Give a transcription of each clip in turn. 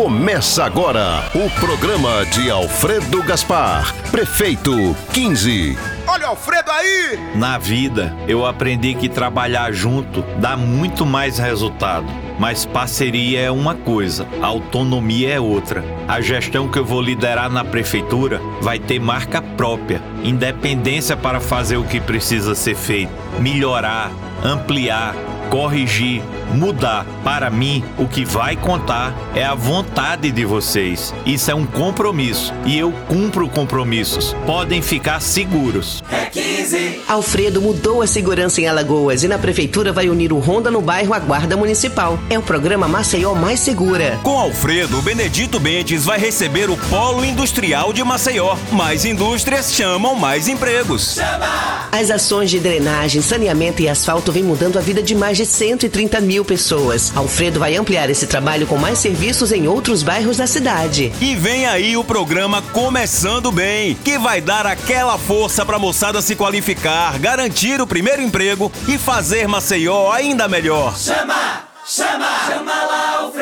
Começa agora o programa de Alfredo Gaspar, prefeito 15. Olha o Alfredo aí! Na vida, eu aprendi que trabalhar junto dá muito mais resultado. Mas parceria é uma coisa, autonomia é outra. A gestão que eu vou liderar na prefeitura vai ter marca própria, independência para fazer o que precisa ser feito, melhorar, ampliar, corrigir, mudar. Para mim, o que vai contar é a vontade de vocês. Isso é um compromisso e eu cumpro compromissos. Podem ficar seguros. É 15. Alfredo mudou a segurança em Alagoas e na prefeitura vai unir o Ronda no bairro à Guarda Municipal. É o programa Maceió Mais Segura. Com Alfredo, Benedito Bentes vai receber o Polo Industrial de Maceió. Mais indústrias chamam mais empregos. Chama! As ações de drenagem, saneamento e asfalto vêm mudando a vida de mais de 130 mil pessoas. Alfredo vai ampliar esse trabalho com mais serviços em outros bairros da cidade. E vem aí o programa Começando Bem, que vai dar aquela força para a moçada se qualificar, garantir o primeiro emprego e fazer Maceió ainda melhor. Chama! Chama! Chama lá, Alfredo!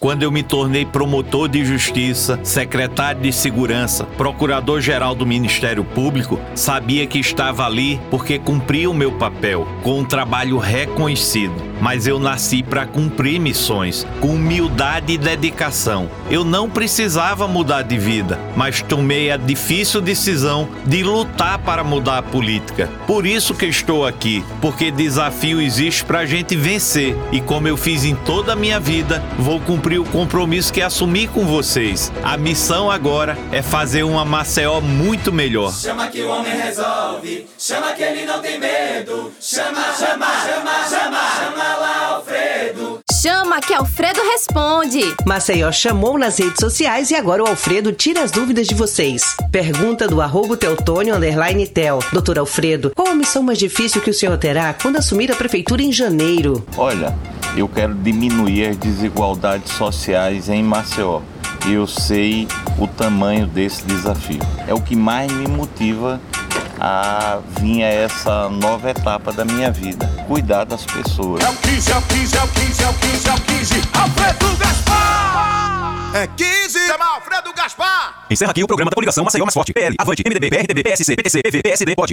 Quando eu me tornei promotor de justiça, secretário de segurança, procurador-geral do Ministério Público, sabia que estava ali porque cumpria o meu papel, com um trabalho reconhecido. Mas eu nasci para cumprir missões, com humildade e dedicação. Eu não precisava mudar de vida, mas tomei a difícil decisão de lutar para mudar a política. Por isso que estou aqui, porque desafio existe para a gente vencer e como eu fiz em toda a minha vida, vou cumprir o compromisso que assumi com vocês. A missão agora é fazer uma Maceió muito melhor. Chama que o homem resolve, chama que ele não tem medo. Chama, chama, chama, chama, chama. Chama que Alfredo responde. Maceió chamou nas redes sociais e agora o Alfredo tira as dúvidas de vocês. Pergunta do arroba Teutônio underline Tel. Doutor Alfredo, qual a missão mais difícil que o senhor terá quando assumir a prefeitura em janeiro? Olha, eu quero diminuir as desigualdades sociais em Maceió. E eu sei o tamanho desse desafio. É o que mais me motiva a vir a essa nova etapa da minha vida. Cuidar das pessoas. É o 15, é o 15, é o 15, é o 15, é o 15. Alfredo Gaspar! É 15! Chama Alfredo Gaspar! Encerra aqui o programa da coligação Maceió Mais Forte. PL, Avante, MDB, PRTB, PSC, PTC, PV, PSD, pode.